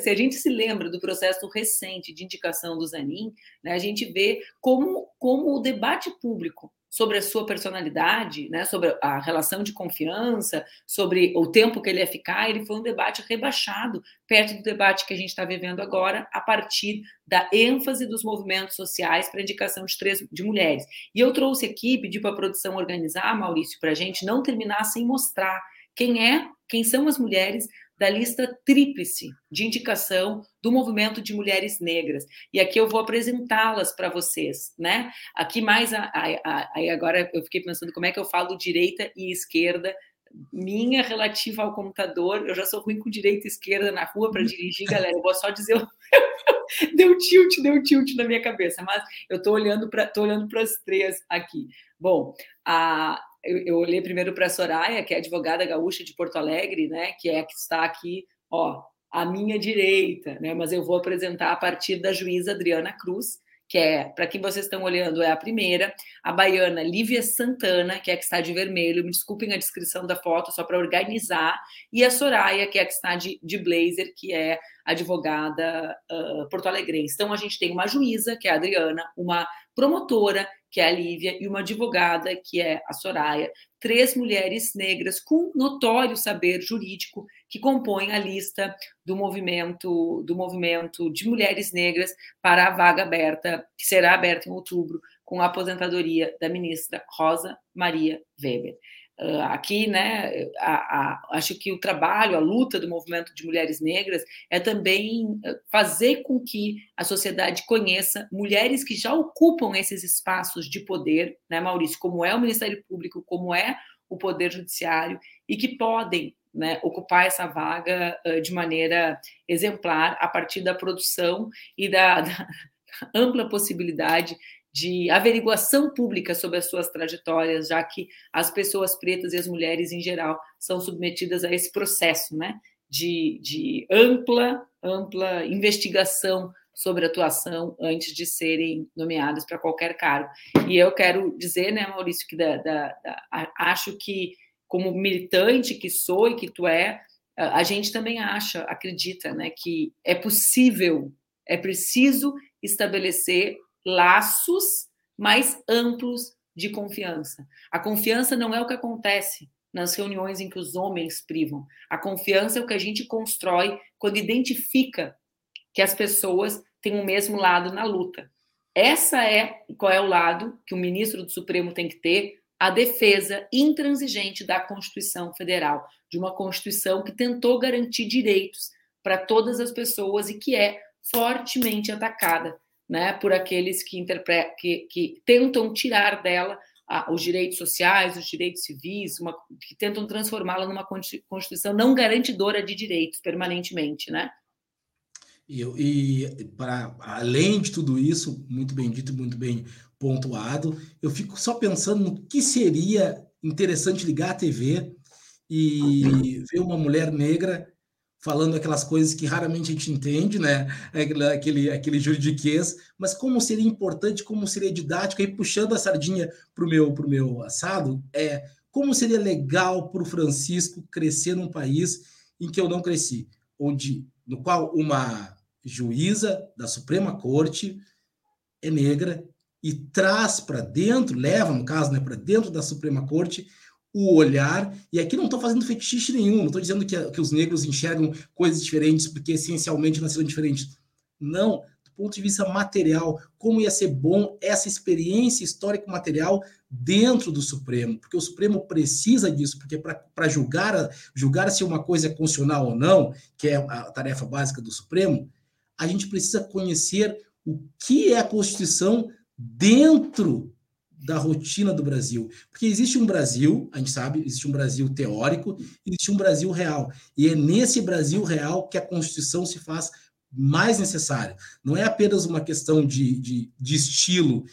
se a gente se lembra do processo recente de indicação do Zanin, né, a gente vê como, como o debate público sobre a sua personalidade, né, sobre a relação de confiança, sobre o tempo que ele ia ficar, ele foi um debate rebaixado perto do debate que a gente está vivendo agora, a partir da ênfase dos movimentos sociais para a indicação de três de mulheres. E eu trouxe aqui, pedi para a produção organizar, Maurício, para a gente não terminar sem mostrar quem é, quem são as mulheres da lista tríplice de indicação do movimento de mulheres negras. E aqui eu vou apresentá-las para vocês, né? Aqui mais aí agora eu fiquei pensando como é que eu falo direita e esquerda minha relativa ao computador. Eu já sou ruim com direita e esquerda na rua para dirigir, galera. Eu vou só dizer. deu tilt, deu tilt na minha cabeça, mas eu estou olhando para olhando para as três aqui. Bom, a, eu, eu olhei primeiro para a Soraya, que é advogada gaúcha de Porto Alegre, né? Que é a que está aqui, ó, à minha direita, né? Mas eu vou apresentar a partir da juíza Adriana Cruz, que é, para quem vocês estão olhando, é a primeira, a baiana Lívia Santana, que é a que está de vermelho, me desculpem a descrição da foto, só para organizar, e a Soraya, que é a que está de, de blazer, que é advogada uh, porto-alegrense. Então, a gente tem uma juíza, que é a Adriana, uma promotora, que é a Lívia, e uma advogada, que é a Soraya, três mulheres negras com notório saber jurídico que compõem a lista do movimento do movimento de mulheres negras para a vaga aberta, que será aberta em outubro, com a aposentadoria da ministra Rosa Maria Weber. Uh, aqui, né, a, a, acho que o trabalho, a luta do movimento de mulheres negras é também fazer com que a sociedade conheça mulheres que já ocupam esses espaços de poder, né, Maurício, como é o Ministério Público, como é o Poder Judiciário, e que podem né, ocupar essa vaga uh, de maneira exemplar a partir da produção e da, da ampla possibilidade de averiguação pública sobre as suas trajetórias, já que as pessoas pretas e as mulheres em geral são submetidas a esse processo, né, de, de ampla, ampla investigação sobre atuação antes de serem nomeadas para qualquer cargo. E eu quero dizer, né, Maurício, que da, da, da, acho que como militante que sou e que tu é, a gente também acha, acredita, né, que é possível, é preciso estabelecer laços mais amplos de confiança. A confiança não é o que acontece nas reuniões em que os homens privam. A confiança é o que a gente constrói quando identifica que as pessoas têm o mesmo lado na luta. Essa é qual é o lado que o ministro do Supremo tem que ter, a defesa intransigente da Constituição Federal, de uma Constituição que tentou garantir direitos para todas as pessoas e que é fortemente atacada né, por aqueles que, que, que tentam tirar dela ah, os direitos sociais, os direitos civis, uma, que tentam transformá-la numa Constituição não garantidora de direitos permanentemente, né? E, e para além de tudo isso, muito bem dito, muito bem pontuado, eu fico só pensando no que seria interessante ligar a TV e ver uma mulher negra falando aquelas coisas que raramente a gente entende, né? Aquele, aquele juridiquês, mas como seria importante, como seria didático, aí puxando a sardinha para o meu, pro meu assado, é como seria legal para o Francisco crescer num país em que eu não cresci, onde no qual uma juíza da Suprema Corte é negra e traz para dentro, leva, no caso, né, para dentro da Suprema Corte, o olhar, e aqui não estou fazendo fetiche nenhum, não estou dizendo que, que os negros enxergam coisas diferentes porque essencialmente nasceram diferentes. Não, do ponto de vista material, como ia ser bom essa experiência histórico-material dentro do Supremo, porque o Supremo precisa disso, porque para julgar, julgar se uma coisa é constitucional ou não, que é a tarefa básica do Supremo, a gente precisa conhecer o que é a Constituição dentro da rotina do Brasil. Porque existe um Brasil, a gente sabe, existe um Brasil teórico, existe um Brasil real. E é nesse Brasil real que a Constituição se faz mais necessária. Não é apenas uma questão de, de, de estilo.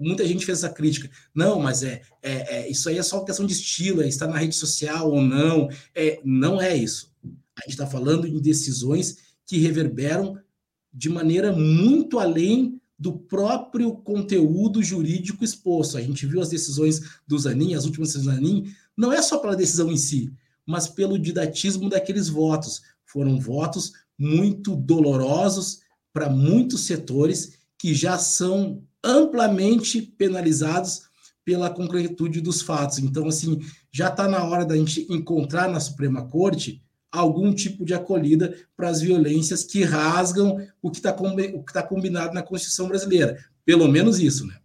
Muita gente fez essa crítica. Não, mas é, é, é, isso aí é só questão de estilo, é estar na rede social ou não. É, não é isso. A gente está falando em decisões que reverberam de maneira muito além do próprio conteúdo jurídico exposto. A gente viu as decisões do Zanin, as últimas decisões do Zanin, não é só pela decisão em si, mas pelo didatismo daqueles votos. Foram votos muito dolorosos para muitos setores que já são amplamente penalizados pela concretude dos fatos. Então, assim, já está na hora da gente encontrar na Suprema Corte algum tipo de acolhida para as violências que rasgam o que está tá combinado na Constituição brasileira. Pelo menos isso, né?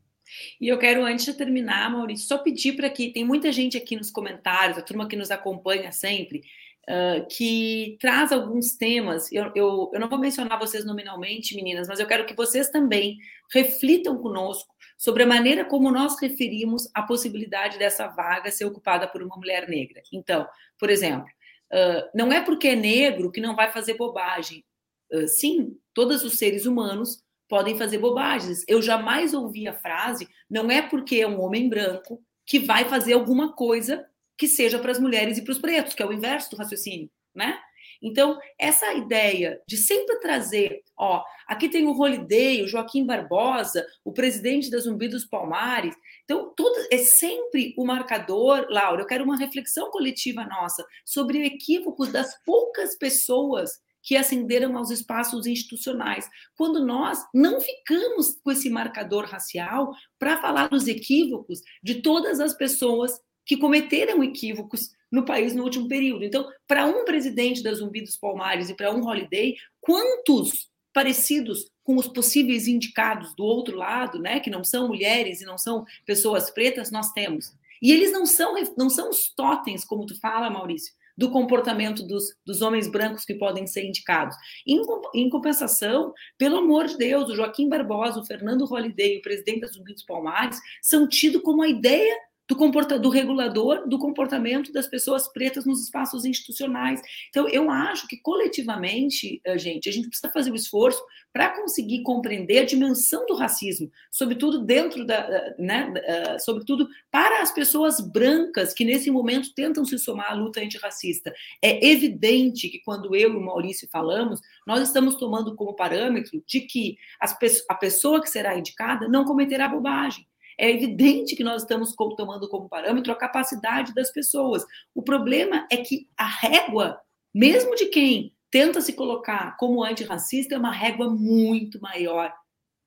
E eu quero, antes de terminar, Maurício, só pedir para que tem muita gente aqui nos comentários, a turma que nos acompanha sempre, uh, que traz alguns temas. Eu, eu, eu não vou mencionar vocês nominalmente, meninas, mas eu quero que vocês também reflitam conosco sobre a maneira como nós referimos a possibilidade dessa vaga ser ocupada por uma mulher negra. Então, por exemplo, uh, não é porque é negro que não vai fazer bobagem. Uh, sim, todos os seres humanos podem fazer bobagens. Eu jamais ouvi a frase, não é porque é um homem branco que vai fazer alguma coisa que seja para as mulheres e para os pretos, que é o inverso do raciocínio, né? Então, essa ideia de sempre trazer, ó, aqui tem o Holiday, o Joaquim Barbosa, o presidente da Zumbi dos Palmares. Então, tudo é sempre o marcador, Laura. Eu quero uma reflexão coletiva nossa sobre equívocos das poucas pessoas que ascenderam aos espaços institucionais, quando nós não ficamos com esse marcador racial para falar dos equívocos de todas as pessoas que cometeram equívocos no país no último período. Então, para um presidente da Zumbi dos Palmares e para um Holiday, quantos parecidos com os possíveis indicados do outro lado, né, que não são mulheres e não são pessoas pretas, nós temos. E eles não são não são os totens, como tu fala, Maurício, do comportamento dos, dos homens brancos que podem ser indicados. Em, em, compensação, pelo amor de Deus, o Joaquim Barbosa, o Fernando Holliday, o presidente das Zumbi dos Palmares, são tidos como a ideia do, comporta do regulador do comportamento das pessoas pretas nos espaços institucionais. Então, eu acho que coletivamente, eh, gente, a gente precisa fazer o um esforço para conseguir compreender a dimensão do racismo, sobretudo dentro da, né, uh, sobretudo para as pessoas brancas que nesse momento tentam se somar à luta antirracista. É evidente que quando eu e o Maurício falamos, nós estamos tomando como parâmetro de que as, a pessoa que será indicada não cometerá bobagem é evidente que nós estamos tomando como parâmetro a capacidade das pessoas. O problema é que a régua, mesmo de quem tenta se colocar como antirracista, é uma régua muito maior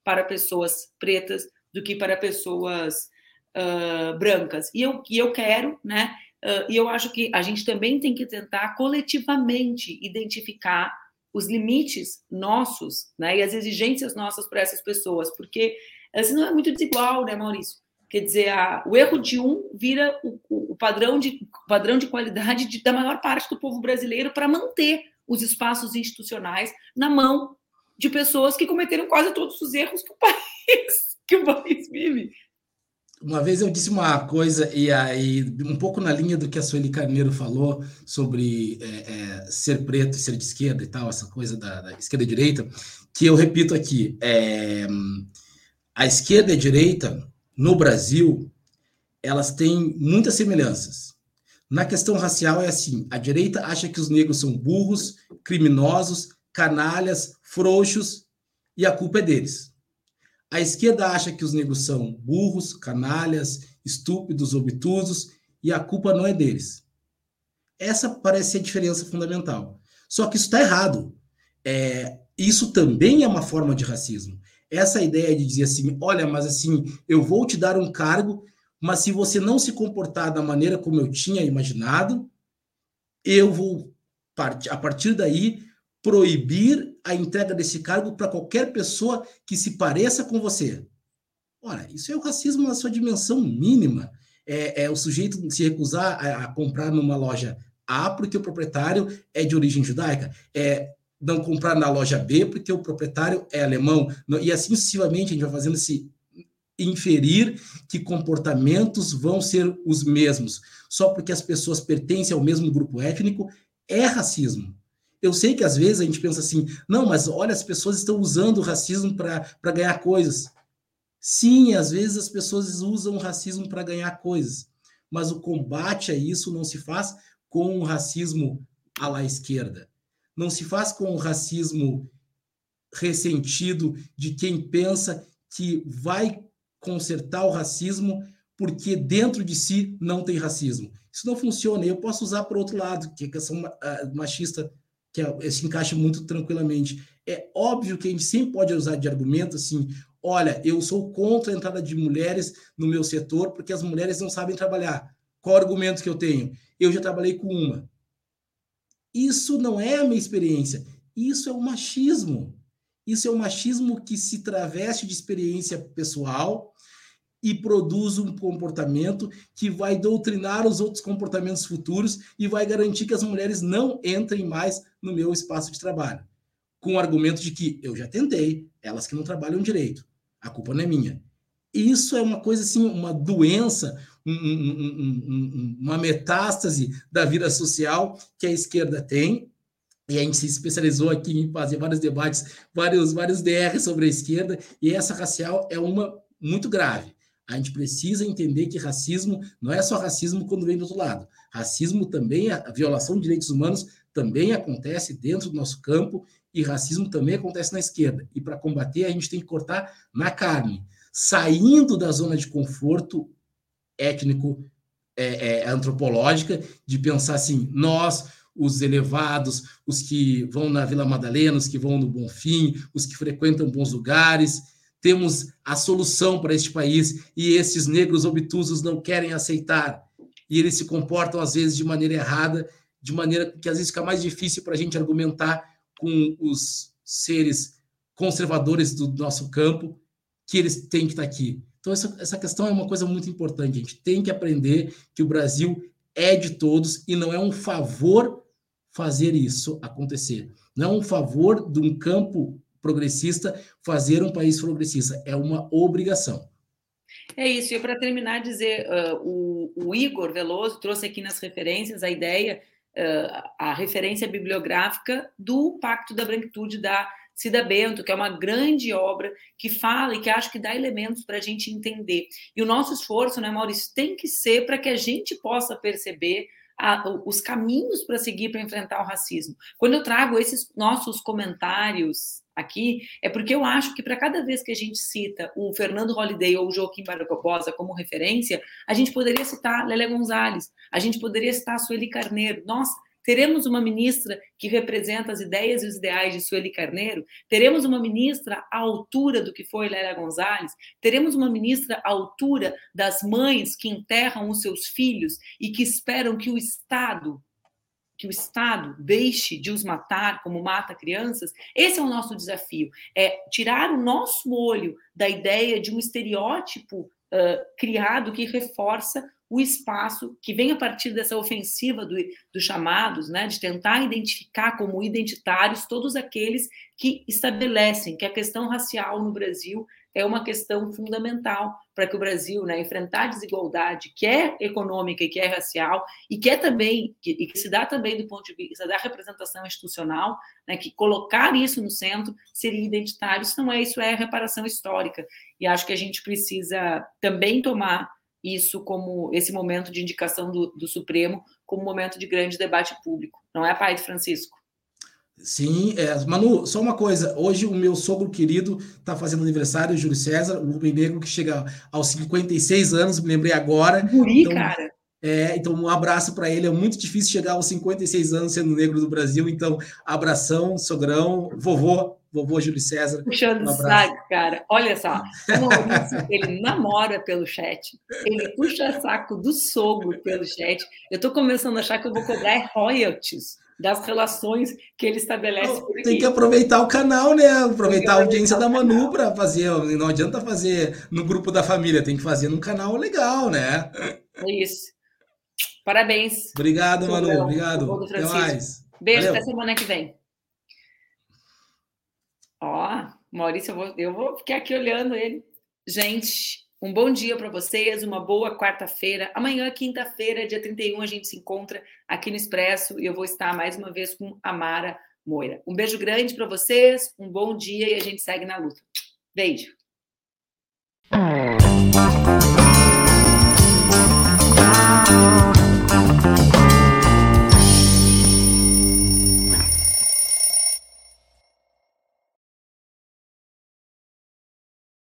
para pessoas pretas do que para pessoas uh, brancas. E eu, e eu quero, né? Uh, e eu acho que a gente também tem que tentar coletivamente identificar os limites nossos, né, e as exigências nossas para essas pessoas, porque assim não é muito desigual, né, Maurício? Quer dizer, a, o erro de um vira o, o padrão, de, padrão de qualidade de, da maior parte do povo brasileiro para manter os espaços institucionais na mão de pessoas que cometeram quase todos os erros que o país, que o país vive. Uma vez eu disse uma coisa, e aí, um pouco na linha do que a Sueli Carneiro falou sobre é, é, ser preto e ser de esquerda e tal, essa coisa da, da esquerda e direita, que eu repito aqui. É, a esquerda e a direita no Brasil, elas têm muitas semelhanças. Na questão racial é assim: a direita acha que os negros são burros, criminosos, canalhas, frouxos e a culpa é deles. A esquerda acha que os negros são burros, canalhas, estúpidos, obtusos e a culpa não é deles. Essa parece ser a diferença fundamental. Só que isso está errado. É, isso também é uma forma de racismo essa ideia de dizer assim, olha, mas assim, eu vou te dar um cargo, mas se você não se comportar da maneira como eu tinha imaginado, eu vou, a partir daí, proibir a entrega desse cargo para qualquer pessoa que se pareça com você. Ora, isso é o racismo na sua dimensão mínima. É, é o sujeito se recusar a, a comprar numa loja A porque o proprietário é de origem judaica. É não comprar na loja B porque o proprietário é alemão. E assim sucessivamente a gente vai fazendo se inferir que comportamentos vão ser os mesmos. Só porque as pessoas pertencem ao mesmo grupo étnico é racismo. Eu sei que às vezes a gente pensa assim, não, mas olha, as pessoas estão usando o racismo para ganhar coisas. Sim, às vezes as pessoas usam o racismo para ganhar coisas, mas o combate a isso não se faz com o racismo à la esquerda não se faz com o racismo ressentido de quem pensa que vai consertar o racismo porque dentro de si não tem racismo. Isso não funciona. Eu posso usar por outro lado, que é a questão machista, que é, se encaixa muito tranquilamente. É óbvio que a gente sempre pode usar de argumento assim: olha, eu sou contra a entrada de mulheres no meu setor porque as mulheres não sabem trabalhar. Qual argumento que eu tenho? Eu já trabalhei com uma. Isso não é a minha experiência. Isso é o machismo. Isso é o machismo que se traveste de experiência pessoal e produz um comportamento que vai doutrinar os outros comportamentos futuros e vai garantir que as mulheres não entrem mais no meu espaço de trabalho. Com o argumento de que eu já tentei, elas que não trabalham direito, a culpa não é minha. Isso é uma coisa assim, uma doença, um, um, um, uma metástase da vida social que a esquerda tem. E a gente se especializou aqui em fazer vários debates, vários, vários DR sobre a esquerda, e essa racial é uma muito grave. A gente precisa entender que racismo não é só racismo quando vem do outro lado. Racismo também, a violação de direitos humanos também acontece dentro do nosso campo e racismo também acontece na esquerda. E para combater, a gente tem que cortar na carne, saindo da zona de conforto étnico, é, é, antropológica, de pensar assim, nós, os elevados, os que vão na Vila Madalena, os que vão no Bonfim, os que frequentam bons lugares, temos a solução para este país e esses negros obtusos não querem aceitar. E eles se comportam, às vezes, de maneira errada, de maneira que às vezes fica mais difícil para a gente argumentar com os seres conservadores do nosso campo que eles têm que estar aqui. Então, essa, essa questão é uma coisa muito importante. A gente tem que aprender que o Brasil é de todos e não é um favor fazer isso acontecer. Não é um favor de um campo progressista fazer um país progressista, é uma obrigação. É isso, e para terminar, dizer: uh, o, o, Igor Veloso trouxe aqui nas referências a ideia a referência bibliográfica do Pacto da Branquitude da Cida Bento, que é uma grande obra que fala e que acho que dá elementos para a gente entender. E o nosso esforço, né, Maurício, tem que ser para que a gente possa perceber a, os caminhos para seguir para enfrentar o racismo. Quando eu trago esses nossos comentários aqui, é porque eu acho que para cada vez que a gente cita o Fernando Holliday ou o Joaquim Barbosa como referência, a gente poderia citar Lélia Gonzalez, a gente poderia citar Sueli Carneiro. Nossa, teremos uma ministra que representa as ideias e os ideais de Sueli Carneiro, teremos uma ministra à altura do que foi Lélia Gonzalez, teremos uma ministra à altura das mães que enterram os seus filhos e que esperam que o Estado que o Estado deixe de os matar como mata crianças, esse é o nosso desafio, é tirar o nosso olho da ideia de um estereótipo uh, criado que reforça o espaço que vem a partir dessa ofensiva do, dos chamados, né, de tentar identificar como identitários todos aqueles que estabelecem que a questão racial no Brasil é uma questão fundamental para que o Brasil né, enfrentar a desigualdade, que é econômica e que é racial, e que é também, que, e que se dá também do ponto de vista da representação institucional, né, que colocar isso no centro seria identitário, isso não é, isso é reparação histórica. E acho que a gente precisa também tomar isso como esse momento de indicação do, do Supremo como momento de grande debate público. Não é, pai de Francisco? Sim, é, Manu, só uma coisa. Hoje o meu sogro querido está fazendo aniversário, Júlio César, o Rubem Negro, que chega aos 56 anos, me lembrei agora. Guri, então, cara. É, então, um abraço para ele. É muito difícil chegar aos 56 anos sendo negro do Brasil. Então, abração, sogrão, vovô, vovô Júlio César. Puxando um saco, cara. Olha só, Maurício, ele namora pelo chat, ele puxa saco do sogro pelo chat. Eu estou começando a achar que eu vou cobrar royalties das relações que ele estabelece por aqui. Tem que aproveitar o canal, né? Aproveitar a audiência da Manu para fazer. Não adianta fazer no grupo da família, tem que fazer num canal legal, né? É isso. Parabéns. Obrigado, Manu. Obrigado. Até mais. Beijo, Valeu. até semana que vem. Ó, Maurício, eu vou, eu vou ficar aqui olhando ele. Gente, um bom dia para vocês, uma boa quarta-feira. Amanhã, quinta-feira, dia 31, a gente se encontra aqui no Expresso e eu vou estar mais uma vez com a Mara Moira. Um beijo grande para vocês, um bom dia e a gente segue na luta. Beijo.